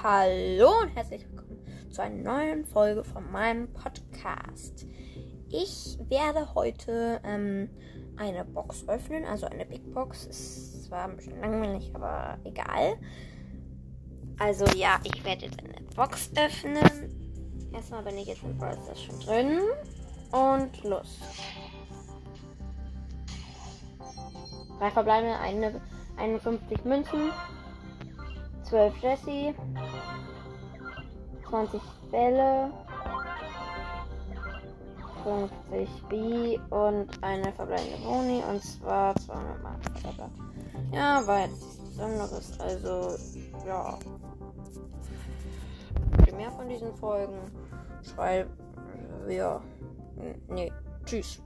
Hallo und herzlich willkommen zu einer neuen Folge von meinem Podcast. Ich werde heute ähm, eine Box öffnen, also eine Big Box. Ist zwar ein bisschen langweilig, aber egal. Also ja, ich werde jetzt eine Box öffnen. Erstmal bin ich jetzt in Brawl schon drin. Und los. Drei verbleibende, eine, 51 Münzen, 12 Jesse, 20 Bälle, 50 B und eine verbleibende Boni und zwar 200 Mark. Ja, war jetzt nichts Besonderes, also ja. Mehr von diesen Folgen schreiben wir. Nee, tschüss.